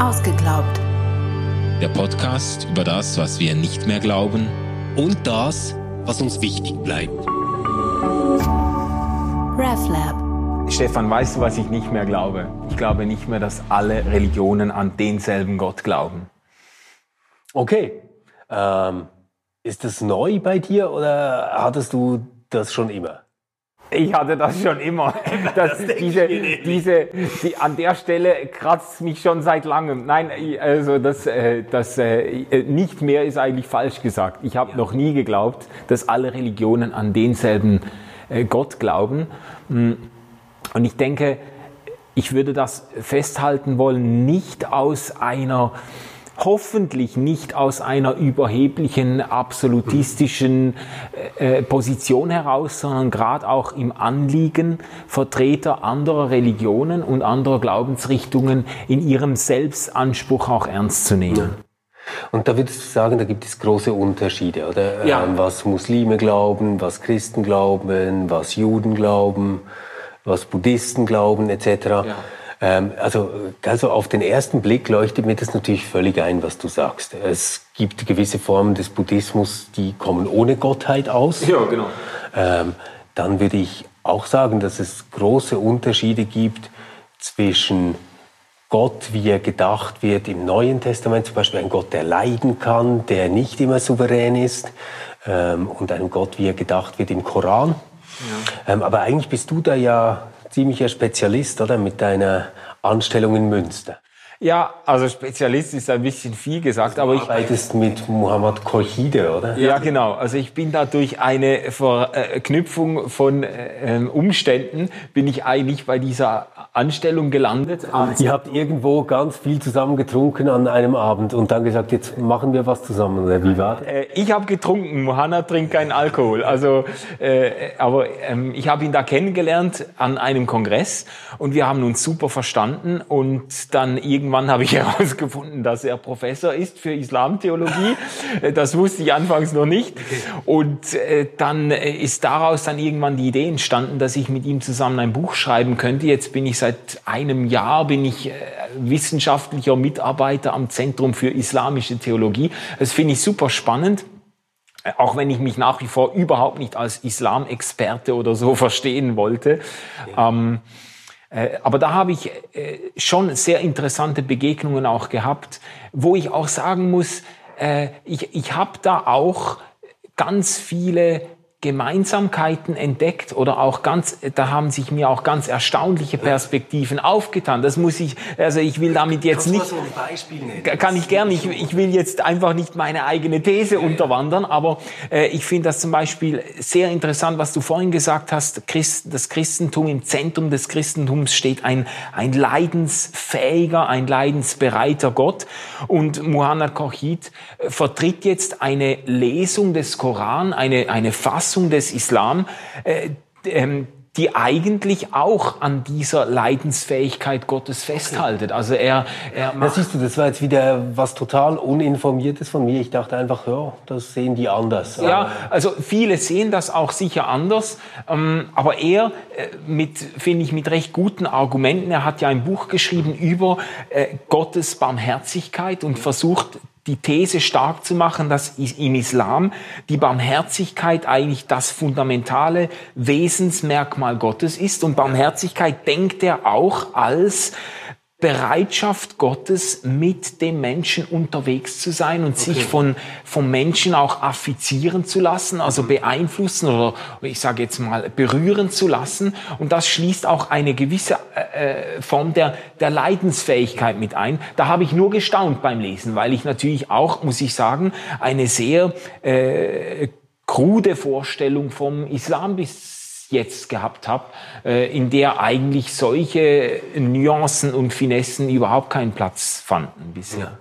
Ausgeglaubt. Der Podcast über das, was wir nicht mehr glauben und das, was uns wichtig bleibt. RefLab. Stefan, weißt du, was ich nicht mehr glaube? Ich glaube nicht mehr, dass alle Religionen an denselben Gott glauben. Okay. Ähm, ist das neu bei dir oder hattest du das schon immer? Ich hatte das schon immer. Das, diese, diese, die, an der Stelle kratzt mich schon seit langem. Nein, also das, äh, das äh, nicht mehr ist eigentlich falsch gesagt. Ich habe ja. noch nie geglaubt, dass alle Religionen an denselben äh, Gott glauben. Mm. Und ich denke, ich würde das festhalten wollen, nicht aus einer hoffentlich nicht aus einer überheblichen, absolutistischen äh, äh, Position heraus, sondern gerade auch im Anliegen, Vertreter anderer Religionen und anderer Glaubensrichtungen in ihrem Selbstanspruch auch ernst zu nehmen. Und da würdest du sagen, da gibt es große Unterschiede, oder? Ja. Ähm, was Muslime glauben, was Christen glauben, was Juden glauben, was Buddhisten glauben, etc. Ja. Ähm, also, also auf den ersten Blick leuchtet mir das natürlich völlig ein, was du sagst. Es gibt gewisse Formen des Buddhismus, die kommen ohne Gottheit aus. Ja, genau. Ähm, dann würde ich auch sagen, dass es große Unterschiede gibt zwischen Gott, wie er gedacht wird im Neuen Testament, zum Beispiel ein Gott, der leiden kann, der nicht immer souverän ist, ähm, und einem Gott, wie er gedacht wird im Koran. Ja. Ähm, aber eigentlich bist du da ja ziemlicher Spezialist, oder? Mit deiner Anstellung in Münster. Ja, also Spezialist ist ein bisschen viel gesagt, aber ich arbeitest mit Muhammad Kochide, oder? Ja, genau. Also ich bin da durch eine Verknüpfung von äh, Umständen bin ich eigentlich bei dieser Anstellung gelandet. Ihr habt irgendwo ganz viel zusammen getrunken an einem Abend und dann gesagt, jetzt machen wir was zusammen, oder wie war das? Äh, ich habe getrunken, Mohanna trinkt keinen Alkohol. Also, äh, aber ähm, ich habe ihn da kennengelernt an einem Kongress und wir haben uns super verstanden und dann irgendwie irgendwann habe ich herausgefunden, dass er Professor ist für Islamtheologie. Äh, das wusste ich anfangs noch nicht. Und äh, dann äh, ist daraus dann irgendwann die Idee entstanden, dass ich mit ihm zusammen ein Buch schreiben könnte. Jetzt bin ich seit einem Jahr bin ich wissenschaftlicher Mitarbeiter am Zentrum für islamische Theologie. Das finde ich super spannend auch wenn ich mich nach wie vor überhaupt nicht als Islamexperte oder so verstehen wollte. Ja. Ähm, äh, aber da habe ich äh, schon sehr interessante Begegnungen auch gehabt, wo ich auch sagen muss, äh, ich, ich habe da auch ganz viele Gemeinsamkeiten entdeckt oder auch ganz, da haben sich mir auch ganz erstaunliche Perspektiven aufgetan. Das muss ich, also ich will damit jetzt nicht, so kann ich gerne, ich, ich will jetzt einfach nicht meine eigene These unterwandern, aber äh, ich finde das zum Beispiel sehr interessant, was du vorhin gesagt hast, Christ, das Christentum, im Zentrum des Christentums steht ein, ein leidensfähiger, ein leidensbereiter Gott. Und Muhammad Kochid äh, vertritt jetzt eine Lesung des Koran, eine, eine Fassung Auffassung des Islam, äh, ähm, die eigentlich auch an dieser Leidensfähigkeit Gottes festhaltet. Also er, er macht das siehst du, das war jetzt wieder was total uninformiertes von mir. Ich dachte einfach, ja, das sehen die anders. Ja, also viele sehen das auch sicher anders, ähm, aber er äh, mit, finde ich, mit recht guten Argumenten. Er hat ja ein Buch geschrieben über äh, Gottes Barmherzigkeit und versucht die These stark zu machen, dass im Islam die Barmherzigkeit eigentlich das fundamentale Wesensmerkmal Gottes ist. Und Barmherzigkeit denkt er auch als Bereitschaft Gottes, mit dem Menschen unterwegs zu sein und okay. sich von, vom Menschen auch affizieren zu lassen, also beeinflussen oder ich sage jetzt mal berühren zu lassen. Und das schließt auch eine gewisse äh, Form der, der Leidensfähigkeit mit ein. Da habe ich nur gestaunt beim Lesen, weil ich natürlich auch, muss ich sagen, eine sehr äh, krude Vorstellung vom Islam bis jetzt gehabt habe, äh, in der eigentlich solche Nuancen und Finessen überhaupt keinen Platz fanden bisher.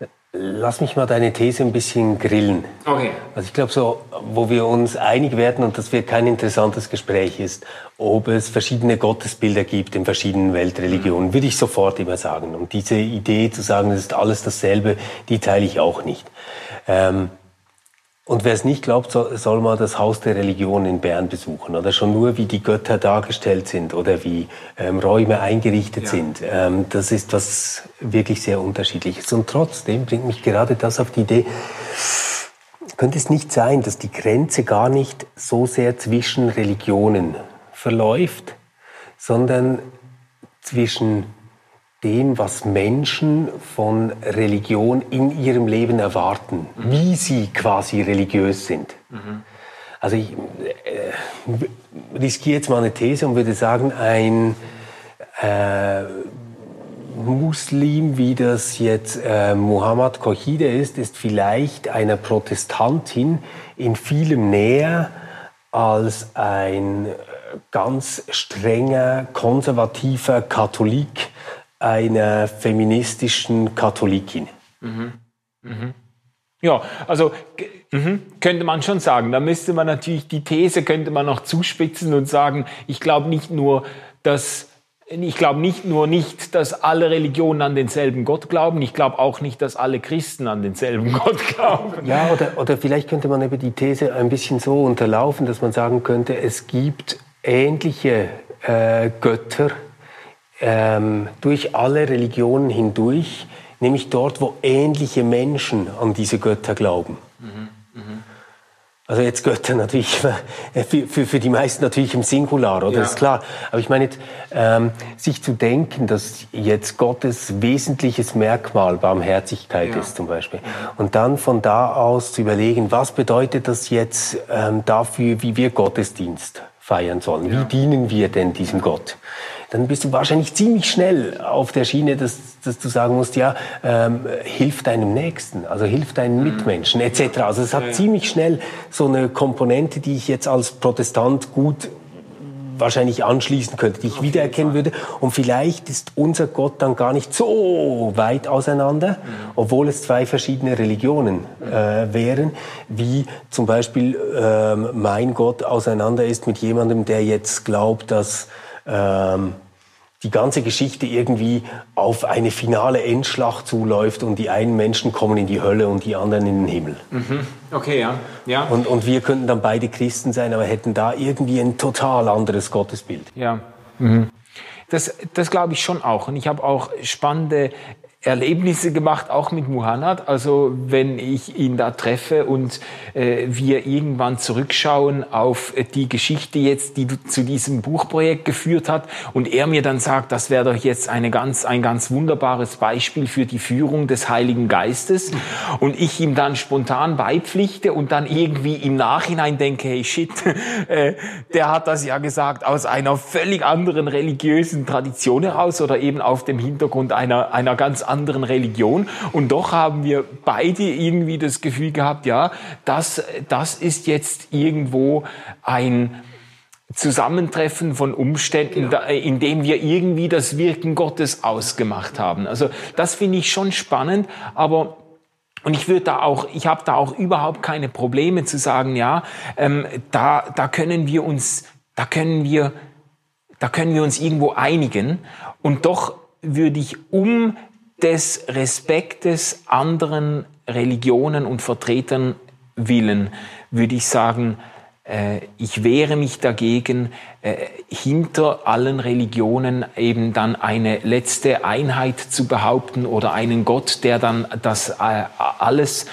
Ja. Lass mich mal deine These ein bisschen grillen. Okay. Also ich glaube so, wo wir uns einig werden und das wird kein interessantes Gespräch ist, ob es verschiedene Gottesbilder gibt in verschiedenen Weltreligionen, würde ich sofort immer sagen. Und diese Idee zu sagen, es ist alles dasselbe, die teile ich auch nicht. Ähm, Und wer es nicht glaubt, soll, soll mal das Haus der Religion in Bern besuchen. Oder schon nur, wie die Götter dargestellt sind oder wie ähm, Räume eingerichtet ja. sind. Ähm, das ist was wirklich sehr unterschiedliches. Und trotzdem bringt mich gerade das auf die Idee, könnte es nicht sein, dass die Grenze gar nicht so sehr zwischen Religionen verläuft, sondern zwischen dem, was Menschen von Religion in ihrem Leben erwarten, mhm. wie sie quasi religiös sind. Mhm. Also ich äh, riskiere jetzt mal eine These und würde sagen, ein äh, Muslim, wie das jetzt äh, Muhammad Kohide ist, ist vielleicht einer Protestantin in vielem näher als ein ganz strenger, konservativer Katholik einer feministischen Katholikin. Mhm. Mhm. Ja, also mhm, könnte man schon sagen. Da müsste man natürlich die These könnte man noch zuspitzen und sagen, ich glaube nicht nur, dass ich glaube nicht nur nicht, dass alle Religionen an denselben Gott glauben. Ich glaube auch nicht, dass alle Christen an denselben Gott glauben. Ja, oder, oder vielleicht könnte man eben die These ein bisschen so unterlaufen, dass man sagen könnte, es gibt ähnliche äh, Götter, ähm, durch alle Religionen hindurch, nämlich dort, wo ähnliche Menschen an diese Götter glauben. Mhm. Mhm. Also jetzt Götter natürlich, für, für, für, die meisten natürlich im Singular, oder? Ja. Das ist klar. Aber ich meine, ähm, sich zu denken, dass jetzt Gottes wesentliches Merkmal Barmherzigkeit ja. ist zum Beispiel. Und dann von da aus zu überlegen, was bedeutet das jetzt ähm, dafür, wie wir Gottesdienst feiern sollen? Ja. Wie dienen wir denn diesem Gott? Dann bist du wahrscheinlich ziemlich schnell auf der Schiene, dass, dass du sagen musst, ja, ähm, hilf deinem Nächsten, also hilf deinen mhm. Mitmenschen etc. Also es hat ziemlich schnell so eine Komponente, die ich jetzt als Protestant gut wahrscheinlich anschließen könnte, die ich wiedererkennen würde. Und vielleicht ist unser Gott dann gar nicht so weit auseinander, mhm. obwohl es zwei verschiedene Religionen äh, wären, wie zum Beispiel äh, mein Gott auseinander ist mit jemandem, der jetzt glaubt, dass ähm, die ganze Geschichte irgendwie auf eine finale Endschlacht zuläuft und die einen Menschen kommen in die Hölle und die anderen in den Himmel. Mhm. Okay, ja. ja. Und, und wir könnten dann beide Christen sein, aber hätten da irgendwie ein total anderes Gottesbild. Ja. Mhm. Das, das glaube ich schon auch. Und ich habe auch spannende Erlebnisse gemacht, auch mit Muhannad. Also wenn ich ihn da treffe und äh, wir irgendwann zurückschauen auf die Geschichte jetzt, die zu diesem Buchprojekt geführt hat und er mir dann sagt, das wäre doch jetzt eine ganz, ein ganz wunderbares Beispiel für die Führung des Heiligen Geistes und ich ihm dann spontan beipflichte und dann irgendwie im Nachhinein denke, hey shit, äh, der hat das ja gesagt aus einer völlig anderen religiösen Tradition heraus oder eben auf dem Hintergrund einer, einer ganz anderen Religion. Und doch haben wir beide irgendwie das Gefühl gehabt, ja, das, das ist jetzt irgendwo ein, Zusammentreffen von Umständen, ja. in dem wir irgendwie das Wirken Gottes ausgemacht haben. Also das finde ich schon spannend, aber und ich würde da auch, ich habe da auch überhaupt keine Probleme zu sagen, ja, ähm, da, da können wir uns, da können wir, da können wir uns irgendwo einigen. Und doch würde ich um des Respektes anderen Religionen und Vertretern willen, würde ich sagen, äh, ich wehre mich dagegen, hinter allen Religionen eben dann eine letzte Einheit zu behaupten oder einen Gott, der dann das äh, alles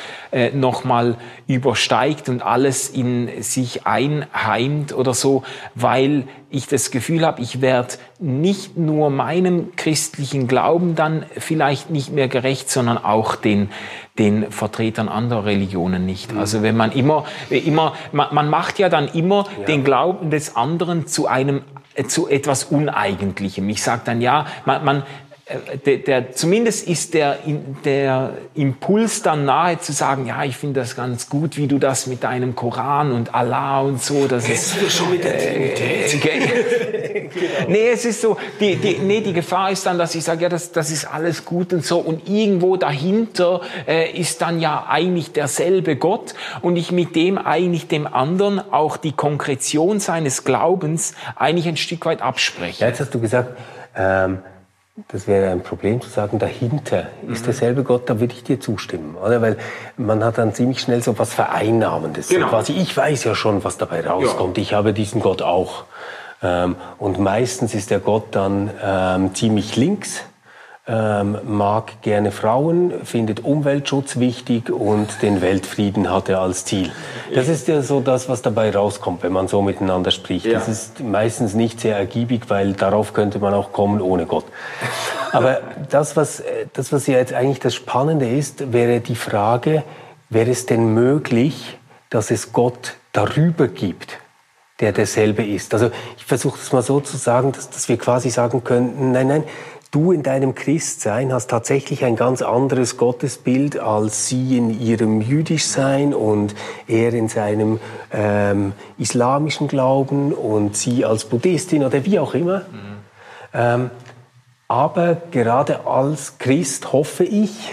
nochmal übersteigt und alles in sich einheimt oder so, weil ich das Gefühl habe, ich werde nicht nur meinem christlichen Glauben dann vielleicht nicht mehr gerecht, sondern auch den, den Vertretern anderer Religionen nicht. Mhm. Also wenn man immer, immer, man, man macht ja dann immer ja. den Glauben des anderen zu einem zu etwas Uneigentlichem. Ich sage dann ja, man, man äh, der, der, zumindest ist der, der Impuls dann nahe zu sagen, ja, ich finde das ganz gut, wie du das mit deinem Koran und Allah und so. Das Kennst ist, schon mit der Trinität? Äh, genau. Nee, es ist so, die, die, nee, die Gefahr ist dann, dass ich sage, ja, das, das ist alles gut und so. Und irgendwo dahinter äh, ist dann ja eigentlich derselbe Gott und ich mit dem eigentlich dem anderen auch die Konkretion seines Glaubens eigentlich ein Stück weit abspreche. Ja, jetzt hast du gesagt, ähm, das wäre ein Problem zu sagen, dahinter ist mhm. derselbe Gott, da würde ich dir zustimmen, oder? Weil man hat dann ziemlich schnell so was Vereinnahmendes. Genau. quasi, ich weiß ja schon, was dabei rauskommt. Ja. Ich habe diesen Gott auch. Ähm, und meistens ist der Gott dann ähm, ziemlich links ähm, mag gerne Frauen, findet Umweltschutz wichtig und den Weltfrieden hat er als Ziel. Das ist ja so das, was dabei rauskommt, wenn man so miteinander spricht. Ja. Das ist meistens nicht sehr ergiebig, weil darauf könnte man auch kommen ohne Gott. Aber das, was, das, was ja jetzt eigentlich das Spannende ist, wäre die Frage, wäre es denn möglich, dass es Gott darüber gibt? Der derselbe ist. Also ich versuche es mal so zu sagen, dass, dass wir quasi sagen könnten, nein, nein, du in deinem Christsein hast tatsächlich ein ganz anderes Gottesbild als sie in ihrem Jüdischsein und er in seinem ähm, islamischen Glauben und sie als Buddhistin oder wie auch immer. Mhm. Ähm, aber gerade als Christ hoffe ich,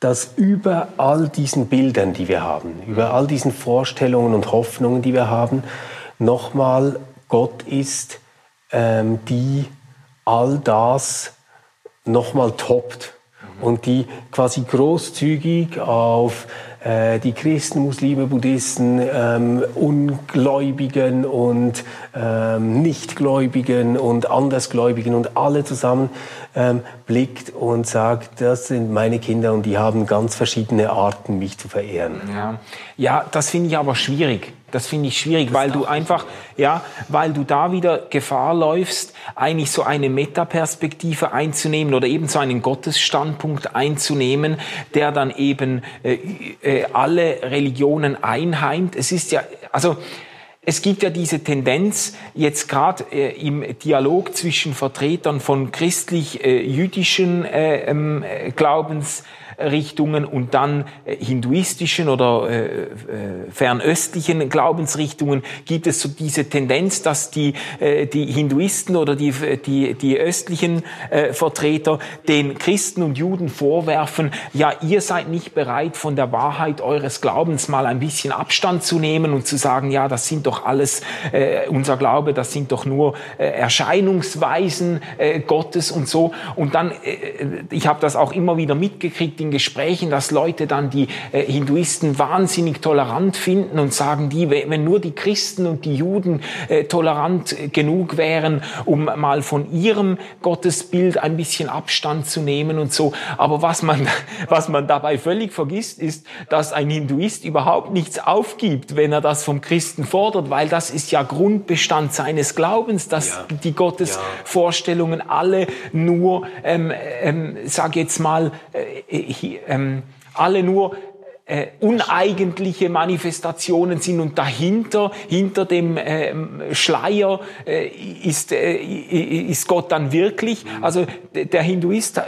dass über all diesen Bildern, die wir haben, über all diesen Vorstellungen und Hoffnungen, die wir haben, nochmal Gott ist, ähm, die all das nochmal toppt und die quasi großzügig auf äh, die Christen, Muslime, Buddhisten, ähm, Ungläubigen und ähm, Nichtgläubigen und Andersgläubigen und alle zusammen ähm, blickt und sagt, das sind meine Kinder und die haben ganz verschiedene Arten, mich zu verehren. Ja, ja das finde ich aber schwierig. Das finde ich schwierig, weil du einfach, ja, weil du da wieder Gefahr läufst, eigentlich so eine Metaperspektive einzunehmen oder eben so einen Gottesstandpunkt einzunehmen, der dann eben äh, äh, alle Religionen einheimt. Es ist ja, also es gibt ja diese Tendenz, jetzt gerade äh, im Dialog zwischen Vertretern von christlich-jüdischen äh, ähm, äh, Glaubens Richtungen und dann äh, hinduistischen oder äh, äh, fernöstlichen Glaubensrichtungen gibt es so diese Tendenz, dass die, die Hinduisten oder die, die, die östlichen Vertreter den Christen und Juden vorwerfen, ja, ihr seid nicht bereit, von der Wahrheit eures Glaubens mal ein bisschen Abstand zu nehmen und zu sagen, ja, das sind doch alles, unser Glaube, das sind doch nur Erscheinungsweisen Gottes und so. Und dann, ich habe das auch immer wieder mitgekriegt, in Gesprächen, dass Leute dann die äh, Hinduisten wahnsinnig tolerant finden und sagen, die, wenn nur die Christen und die Juden äh, tolerant genug wären, um mal von ihrem Gottesbild ein bisschen Abstand zu nehmen und so. Aber was man, was man dabei völlig vergisst, ist, dass ein Hinduist überhaupt nichts aufgibt, wenn er das vom Christen fordert, weil das ist ja Grundbestand seines Glaubens, dass ja. die Gottesvorstellungen alle nur, ähm, ähm, sag jetzt mal, äh, ähm, alle nur äh, uneigentliche Manifestationen sind und dahinter, hinter dem äh, Schleier äh, ist, äh, ist Gott dann wirklich. Also der Hinduist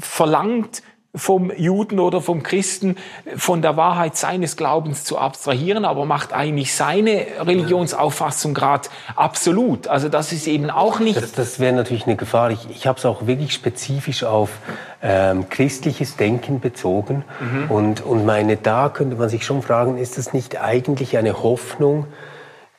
verlangt vom Juden oder vom Christen von der Wahrheit seines Glaubens zu abstrahieren, aber macht eigentlich seine Religionsauffassung gerade absolut. Also das ist eben auch nicht. Das, das wäre natürlich eine Gefahr. Ich, ich habe es auch wirklich spezifisch auf ähm, christliches Denken bezogen. Mhm. Und, und meine, da könnte man sich schon fragen, ist das nicht eigentlich eine Hoffnung,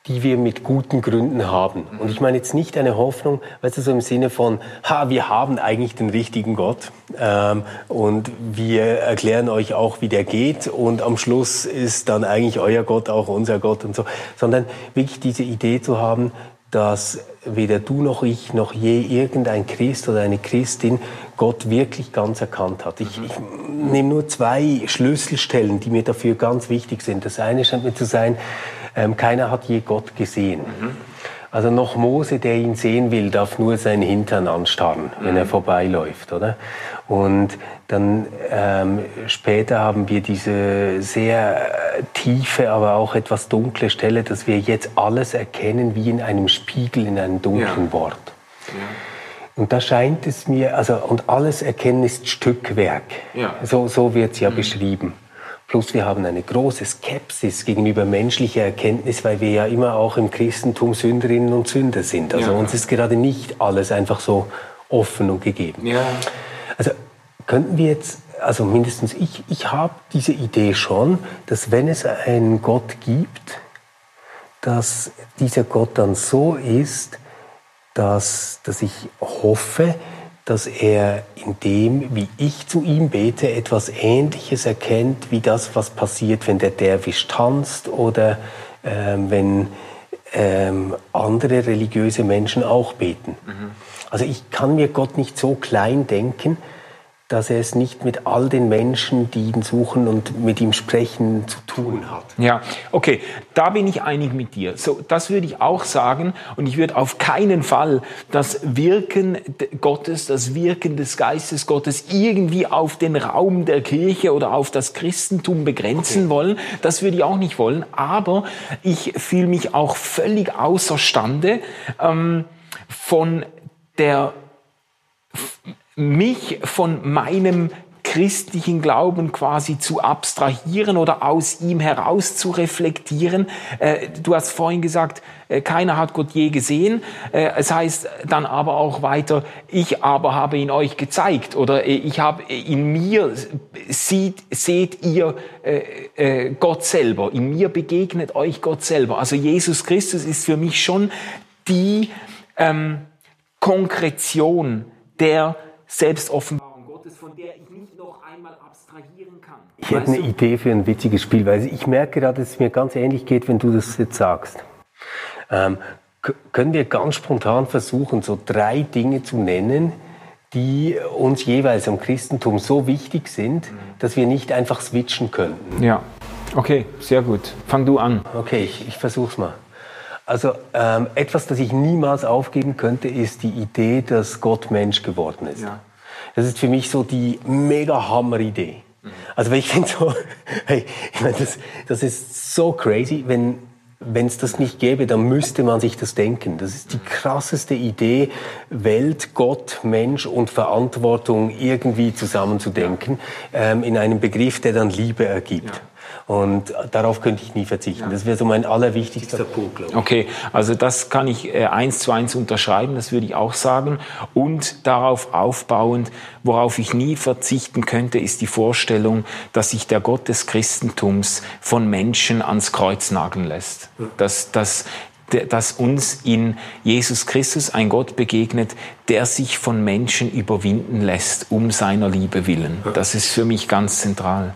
die wir mit guten Gründen haben. Und ich meine jetzt nicht eine Hoffnung, weißt du, so im Sinne von, ha, wir haben eigentlich den richtigen Gott ähm, und wir erklären euch auch, wie der geht und am Schluss ist dann eigentlich euer Gott auch unser Gott und so, sondern wirklich diese Idee zu haben, dass weder du noch ich noch je irgendein Christ oder eine Christin Gott wirklich ganz erkannt hat. Ich, ich nehme nur zwei Schlüsselstellen, die mir dafür ganz wichtig sind. Das eine scheint mir zu sein, ähm, keiner hat je Gott gesehen. Mhm. Also noch Mose, der ihn sehen will, darf nur seinen Hintern anstarren, wenn mhm. er vorbeiläuft, oder? Und dann ähm, später haben wir diese sehr tiefe, aber auch etwas dunkle Stelle, dass wir jetzt alles erkennen wie in einem Spiegel in einem dunklen ja. Wort. Ja. Und da scheint es mir, also und alles Erkennen ist Stückwerk. Ja. So, so wird es ja mhm. beschrieben. Plus wir haben eine große Skepsis gegenüber menschlicher Erkenntnis, weil wir ja immer auch im Christentum Sünderinnen und Sünder sind. Also ja. uns ist gerade nicht alles einfach so offen und gegeben. Ja. Also könnten wir jetzt, also mindestens ich, ich habe diese Idee schon, dass wenn es einen Gott gibt, dass dieser Gott dann so ist, dass, dass ich hoffe, dass er in dem, wie ich zu ihm bete, etwas Ähnliches erkennt wie das, was passiert, wenn der Derwisch tanzt oder ähm, wenn ähm, andere religiöse Menschen auch beten. Mhm. Also ich kann mir Gott nicht so klein denken, dass er es nicht mit all den Menschen, die ihn suchen und mit ihm sprechen, zu tun hat. Ja, okay, da bin ich einig mit dir. So, das würde ich auch sagen und ich würde auf keinen Fall das Wirken Gottes, das Wirken des Geistes Gottes irgendwie auf den Raum der Kirche oder auf das Christentum begrenzen okay. wollen. Das würde ich auch nicht wollen, aber ich fühle mich auch völlig außerstande ähm, von der mich von meinem christlichen Glauben quasi zu abstrahieren oder aus ihm heraus zu reflektieren. Äh, du hast vorhin gesagt, äh, keiner hat Gott je gesehen. Äh, es heißt dann aber auch weiter, ich aber habe ihn euch gezeigt oder ich habe in mir sieht, seht ihr Gott selber. In mir begegnet euch Gott selber. Also Jesus Christus ist für mich schon die ähm, Konkretion der Selbstoffenbarung Gottes, von der ich nicht noch einmal abstrahieren kann. Ich hätte eine du? Idee für ein witziges Spiel, weil ich merke gerade, dass es mir ganz ähnlich geht, wenn du das jetzt sagst. Ähm, können wir ganz spontan versuchen, so drei Dinge zu nennen, die uns jeweils am Christentum so wichtig sind, mhm. dass wir nicht einfach switchen könnten? Ja, okay, sehr gut. Fang du an. Okay, ich, ich versuch's mal. Also ähm, etwas, das ich niemals aufgeben könnte, ist die Idee, dass Gott Mensch geworden ist. Ja. Das ist für mich so die mega Hammer-Idee. Mhm. Also ich finde so, hey, ich meine, das, das ist so crazy, wenn wenn es das nicht gäbe, dann müsste man sich das denken. Das ist die krasseste Idee, Welt, Gott, Mensch und Verantwortung irgendwie zusammenzudenken ja. ähm, in einem Begriff, der dann Liebe ergibt. Ja. Und darauf könnte ich nie verzichten. Das wäre so mein allerwichtigster Punkt, glaube ich. Okay, also das kann ich äh, eins zu eins unterschreiben, das würde ich auch sagen. Und darauf aufbauend, worauf ich nie verzichten könnte, ist die Vorstellung, dass sich der Gott des Christentums von Menschen ans Kreuz nageln lässt. Dass, dass dass uns in Jesus Christus ein Gott begegnet, der sich von Menschen überwinden lässt, um seiner Liebe willen. Das ist für mich ganz zentral.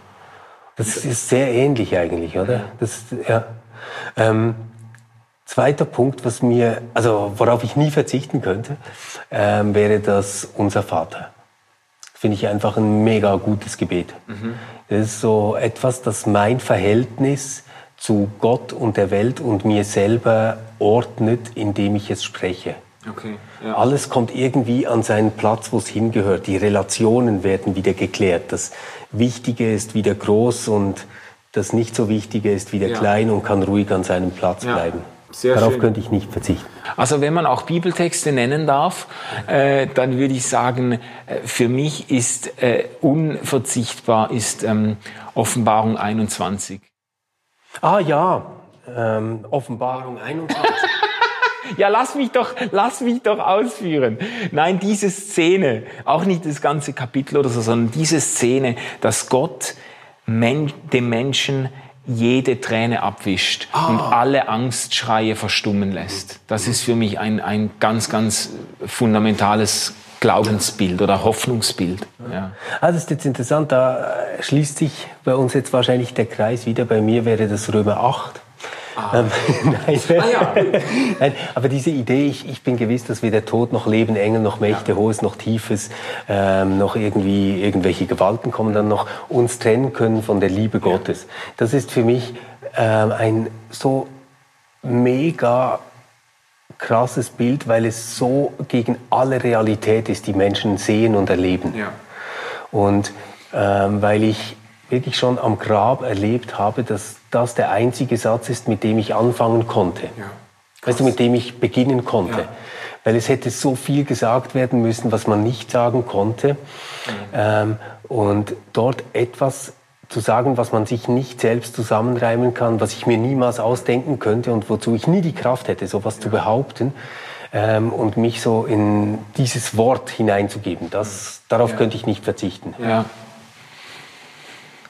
Das ist sehr ähnlich eigentlich, oder? Das, ja. Ähm, zweiter Punkt, was mir, also worauf ich nie verzichten könnte, ähm, wäre das unser Vater. Finde ich einfach ein mega gutes Gebet. Mhm. Das ist so etwas, das mein Verhältnis zu Gott und der Welt und mir selber ordnet, indem ich es spreche. Okay, ja. Alles kommt irgendwie an seinen Platz, wo es hingehört. Die Relationen werden wieder geklärt. Das Wichtige ist wieder groß und das nicht so Wichtige ist wieder ja. klein und kann ruhig an seinem Platz ja. bleiben. Sehr Darauf schön. könnte ich nicht verzichten. Also wenn man auch Bibeltexte nennen darf, äh, dann würde ich sagen, äh, für mich ist äh, unverzichtbar ist ähm, Offenbarung 21. Ah ja, ähm, Offenbarung 21. Ja, lass mich doch, lass mich doch ausführen. Nein, diese Szene, auch nicht das ganze Kapitel oder so, sondern diese Szene, dass Gott dem Menschen jede Träne abwischt ah. und alle Angstschreie verstummen lässt. Das ist für mich ein, ein ganz, ganz fundamentales Glaubensbild oder Hoffnungsbild. Ja. Ah, das ist jetzt interessant, da schließt sich bei uns jetzt wahrscheinlich der Kreis wieder. Bei mir wäre das Römer 8 Ah. Ähm, nein, ah, ja. nein, aber diese Idee, ich, ich bin gewiss, dass weder Tod noch Leben, Engel noch Mächte, ja. Hohes noch Tiefes, ähm, noch irgendwie irgendwelche Gewalten kommen dann noch, uns trennen können von der Liebe. Gottes. Das ist für mich ähm, ein so mega krasses Bild, weil es so gegen alle Realität ist, die Menschen sehen und erleben. Ja. Und ähm, weil ich wirklich schon am Grab erlebt habe, dass das der einzige Satz ist, mit dem ich anfangen konnte. Ja, weißt du, mit dem ich beginnen konnte. Ja. Weil es hätte so viel gesagt werden müssen, was man nicht sagen konnte. Mhm. Ähm, und dort etwas zu sagen, was man sich nicht selbst zusammenreimen kann, was ich mir niemals ausdenken könnte und wozu ich nie die Kraft hätte, sowas ja. zu behaupten. Ähm, und mich so in dieses Wort hineinzugeben, das, darauf könnte ich nicht verzichten. Ja,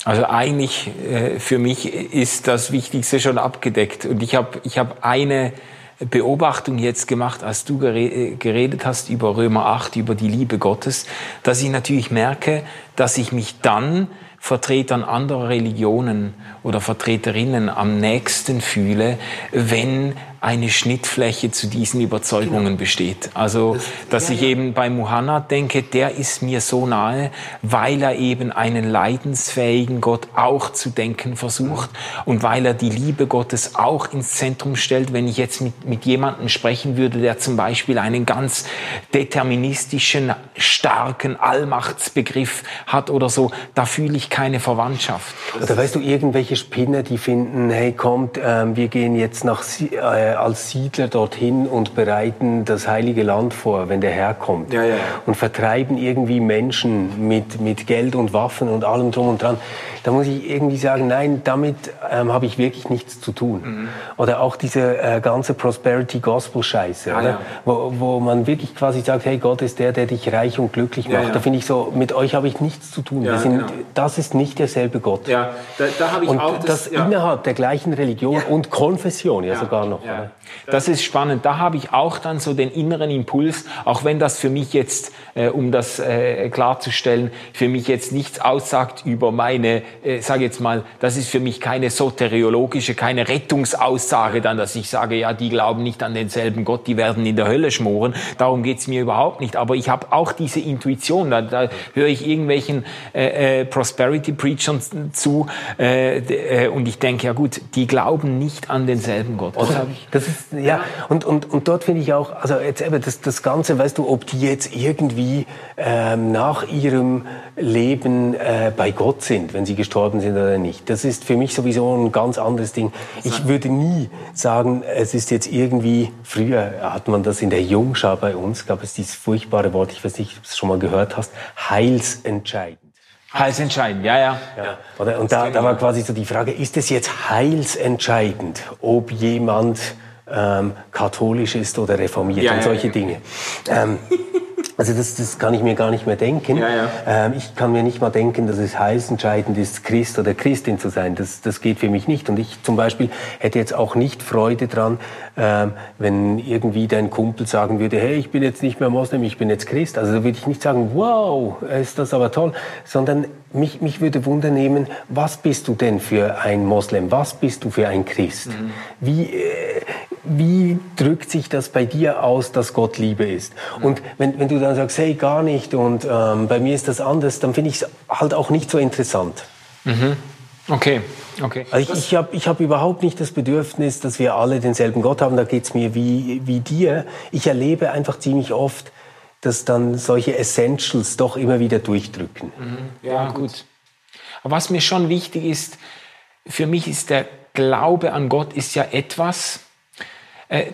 also eigentlich äh, für mich ist das Wichtigste schon abgedeckt. Und ich habe ich hab eine Beobachtung jetzt gemacht, als du geredet hast über Römer 8, über die Liebe Gottes, dass ich natürlich merke, dass ich mich dann Vertretern anderer Religionen oder Vertreterinnen am nächsten fühle, wenn eine Schnittfläche zu diesen Überzeugungen genau. besteht. Also, das, dass ja, ich ja. eben bei Muhammad denke, der ist mir so nahe, weil er eben einen leidensfähigen Gott auch zu denken versucht und weil er die Liebe Gottes auch ins Zentrum stellt. Wenn ich jetzt mit, mit jemandem sprechen würde, der zum Beispiel einen ganz deterministischen, starken Allmachtsbegriff hat oder so, da fühle ich keine Verwandtschaft. Oder weißt du, irgendwelche Spinner, die finden, hey, kommt, äh, wir gehen jetzt nach äh, als Siedler dorthin und bereiten das heilige Land vor, wenn der Herr kommt. Ja, ja. Und vertreiben irgendwie Menschen mit, mit Geld und Waffen und allem drum und dran. Da muss ich irgendwie sagen, nein, damit ähm, habe ich wirklich nichts zu tun. Mhm. Oder auch diese äh, ganze Prosperity Gospel Scheiße, ah, ja. wo, wo man wirklich quasi sagt, hey, Gott ist der, der dich reich und glücklich macht. Da finde ich so, mit euch habe ich nichts zu tun. Sind, genau. Das ist nicht derselbe Gott. Ja, da, da habe ich und auch das, das innerhalb der gleichen Religion und Konfession ja, sogar noch. Ja. Das ist spannend. Da habe ich auch dann so den inneren Impuls, auch wenn das für mich jetzt, äh, um das äh, klarzustellen, für mich jetzt nichts aussagt über meine, äh, sage jetzt mal, das ist für mich keine soteriologische, keine Rettungsaussage dann, dass ich sage, ja, die glauben nicht an denselben Gott, die werden in der Hölle schmoren. Darum geht's mir überhaupt nicht. Aber ich habe auch diese Intuition. Da, da höre ich irgendwelchen äh, äh, Prosperity Preachern zu äh, und ich denke, ja gut, die glauben nicht an denselben Gott. Das, das ist ja, und, und, und dort finde ich auch, also jetzt eben das, das Ganze, weißt du, ob die jetzt irgendwie ähm, nach ihrem Leben äh, bei Gott sind, wenn sie gestorben sind oder nicht. Das ist für mich sowieso ein ganz anderes Ding. Ich würde nie sagen, es ist jetzt irgendwie, früher hat man das in der Jungschau bei uns, gab es dieses furchtbare Wort, ich weiß nicht, ob du es schon mal gehört hast, heilsentscheidend. Heilsentscheidend, ja, ja. ja. Oder, und da, da war quasi so die Frage, ist es jetzt heilsentscheidend, ob jemand ähm, katholisch ist oder reformiert ja, und solche ja, Dinge. Ähm, also das, das kann ich mir gar nicht mehr denken. Ja, ja. Ähm, ich kann mir nicht mal denken, dass es heilsentscheidend ist, Christ oder Christin zu sein. Das, das geht für mich nicht. Und ich zum Beispiel hätte jetzt auch nicht Freude dran, ähm, wenn irgendwie dein Kumpel sagen würde, hey, ich bin jetzt nicht mehr Moslem, ich bin jetzt Christ. Also da würde ich nicht sagen, wow, ist das aber toll, sondern mich, mich würde Wunder nehmen, was bist du denn für ein Moslem? Was bist du für ein Christ? Mhm. Wie, äh, wie drückt sich das bei dir aus, dass Gott Liebe ist? Und wenn, wenn du dann sagst, hey, gar nicht und ähm, bei mir ist das anders, dann finde ich es halt auch nicht so interessant. Mhm. Okay, okay. Also ich, ich habe ich hab überhaupt nicht das Bedürfnis, dass wir alle denselben Gott haben. Da geht es mir wie, wie dir. Ich erlebe einfach ziemlich oft, dass dann solche Essentials doch immer wieder durchdrücken. Mhm. Ja, gut. Aber was mir schon wichtig ist, für mich ist der Glaube an Gott ist ja etwas,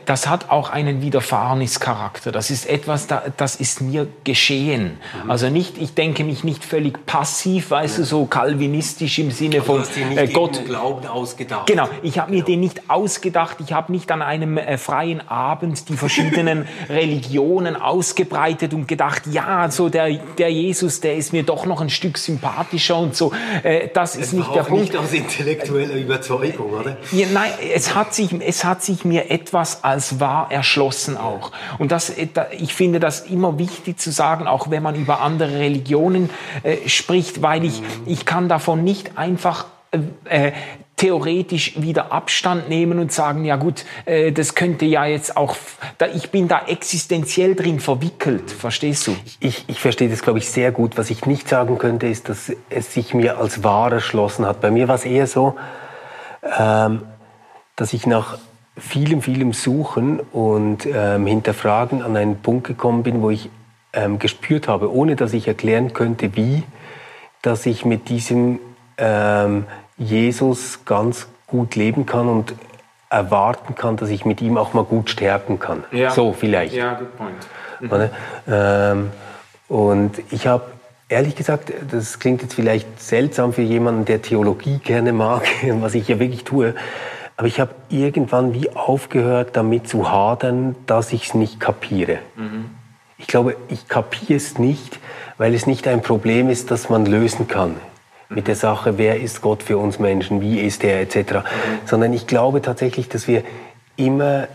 das hat auch einen Widerfahrnischarakter. Das ist etwas, das ist mir geschehen. Mhm. Also nicht, ich denke mich nicht völlig passiv, weißt ja. du, so kalvinistisch im Sinne von du hast dir nicht äh, Gott. Glauben ausgedacht. Genau, ich habe mir ja. den nicht ausgedacht. Ich habe nicht an einem äh, freien Abend die verschiedenen Religionen ausgebreitet und gedacht, ja, so der, der Jesus, der ist mir doch noch ein Stück sympathischer und so. Äh, das, das ist nicht der Punkt. Nicht aus intellektueller Überzeugung, oder? Ja, nein, es hat sich, es hat sich mir etwas etwas als wahr erschlossen auch. Und das, äh, ich finde das immer wichtig zu sagen, auch wenn man über andere Religionen äh, spricht, weil ich, ich kann davon nicht einfach äh, äh, theoretisch wieder Abstand nehmen und sagen, ja gut, äh, das könnte ja jetzt auch, da, ich bin da existenziell drin verwickelt, verstehst du? Ich, ich verstehe das, glaube ich, sehr gut. Was ich nicht sagen könnte, ist, dass es sich mir als wahr erschlossen hat. Bei mir war es eher so, ähm, dass ich nach vielem, vielem Suchen und ähm, Hinterfragen an einen Punkt gekommen bin, wo ich ähm, gespürt habe, ohne dass ich erklären könnte, wie, dass ich mit diesem ähm, Jesus ganz gut leben kann und erwarten kann, dass ich mit ihm auch mal gut sterben kann. Ja. So vielleicht. Ja, good point. Mhm. und ich habe ehrlich gesagt, das klingt jetzt vielleicht seltsam für jemanden, der Theologie gerne mag, was ich ja wirklich tue, aber ich habe irgendwann wie aufgehört, damit zu hadern, dass ich es nicht kapiere. Mhm. Ich glaube, ich kapiere es nicht, weil es nicht ein Problem ist, das man lösen kann. Mit der Sache, wer ist Gott für uns Menschen, wie ist er, etc. Mhm. Sondern ich glaube tatsächlich, dass wir immer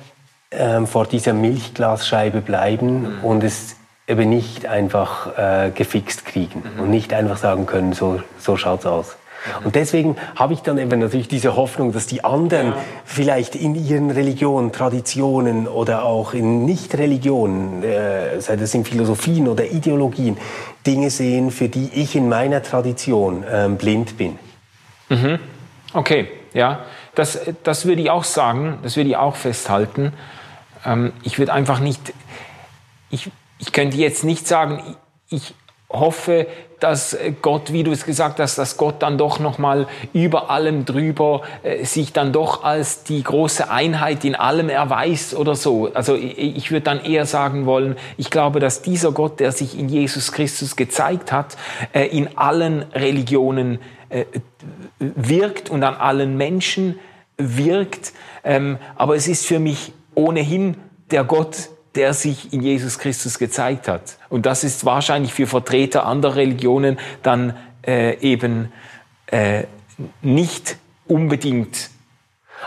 ähm, vor dieser Milchglasscheibe bleiben mhm. und es eben nicht einfach äh, gefixt kriegen mhm. und nicht einfach sagen können, so, so schaut's aus. Mhm. Und deswegen habe ich dann eben natürlich diese Hoffnung, dass die anderen ja. vielleicht in ihren Religionen, Traditionen oder auch in Nicht-Religionen, äh, sei das in Philosophien oder Ideologien, Dinge sehen, für die ich in meiner Tradition äh, blind bin. Mhm. Okay, ja, das, das würde ich auch sagen, das würde ich auch festhalten. Ähm, ich würde einfach nicht, ich, ich könnte jetzt nicht sagen, ich hoffe, dass Gott, wie du es gesagt hast, dass Gott dann doch noch mal über allem drüber äh, sich dann doch als die große Einheit in allem erweist oder so. Also ich, ich würde dann eher sagen wollen, ich glaube, dass dieser Gott, der sich in Jesus Christus gezeigt hat, äh, in allen Religionen äh, wirkt und an allen Menschen wirkt. Ähm, aber es ist für mich ohnehin der Gott, der sich in Jesus Christus gezeigt hat. Und das ist wahrscheinlich für Vertreter anderer Religionen dann äh, eben äh, nicht unbedingt.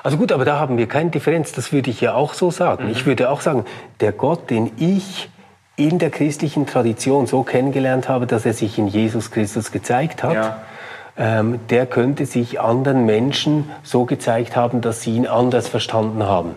Also gut, aber da haben wir keine Differenz. Das würde ich ja auch so sagen. Mhm. Ich würde auch sagen, der Gott, den ich in der christlichen Tradition so kennengelernt habe, dass er sich in Jesus Christus gezeigt hat, ja. ähm, der könnte sich anderen Menschen so gezeigt haben, dass sie ihn anders verstanden haben.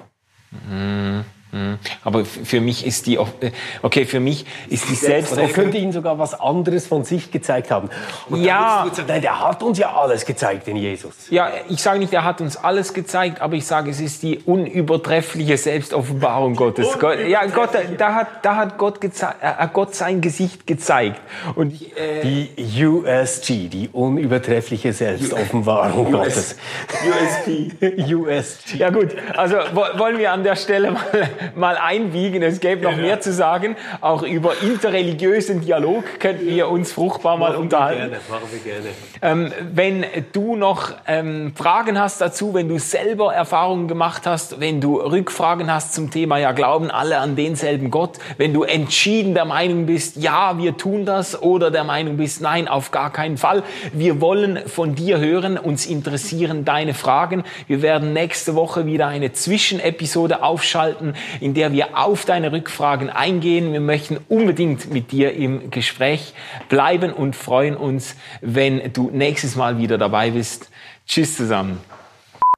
Mhm. Mhm. Aber für mich ist die, äh, okay, für mich ist die selbst. Oder er könnte Ihnen sogar was anderes von sich gezeigt haben. Und ja. Sagen, nein, der hat uns ja alles gezeigt, den Jesus. Ja, ich sage nicht, er hat uns alles gezeigt, aber ich sage, es ist die unübertreffliche Selbstoffenbarung Gottes. ja, Gott, da hat, da hat Gott, gezeigt, äh, Gott sein Gesicht gezeigt. Und äh, die USG, die unübertreffliche Selbstoffenbarung Gottes. USP. USG. Ja gut, also wollen wir an der Stelle mal mal einbiegen. Es gäbe noch mehr zu sagen. Auch über interreligiösen Dialog könnten wir uns fruchtbar mal unterhalten. Gerne, machen wir gerne. Ähm, wenn du noch ähm, Fragen hast dazu, wenn du selber Erfahrungen gemacht hast, wenn du Rückfragen hast zum Thema, ja, glauben alle an denselben Gott, wenn du entschieden der Meinung bist, ja, wir tun das, oder der Meinung bist, nein, auf gar keinen Fall. Wir wollen von dir hören, uns interessieren deine Fragen. Wir werden nächste Woche wieder eine Zwischenepisode aufschalten, in der wir auf deine Rückfragen eingehen. Wir möchten unbedingt mit dir im Gespräch bleiben und freuen uns, wenn du nächstes Mal wieder dabei bist. Tschüss zusammen.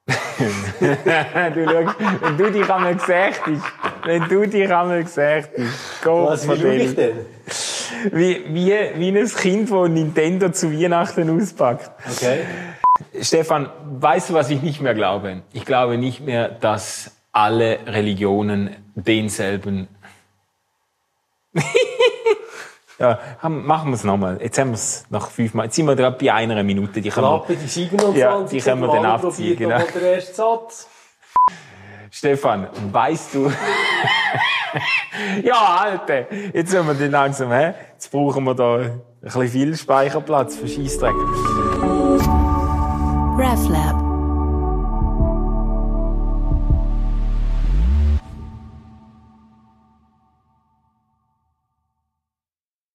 du schaust, wenn du dich einmal gesagt hast, wenn du dich einmal gesagt hast, Gott, Was, wie ich denn? Wie, wie, wie ein Kind, das Nintendo zu Weihnachten auspackt. Okay. Stefan, weißt du, was ich nicht mehr glaube? Ich glaube nicht mehr, dass alle Religionen denselben. ja, machen wir es nochmal. Jetzt haben wir es nach fünfmal. Jetzt sind wir gerade bei einer Minute. Die können wir, die 27 ja, die können wir dann abziehen. Genau. Der erste Satz. Stefan, weißt du... ja, Alter, jetzt sind wir dann langsam, hä? Jetzt brauchen wir da ein bisschen viel Speicherplatz für Scheissdreck. RefLab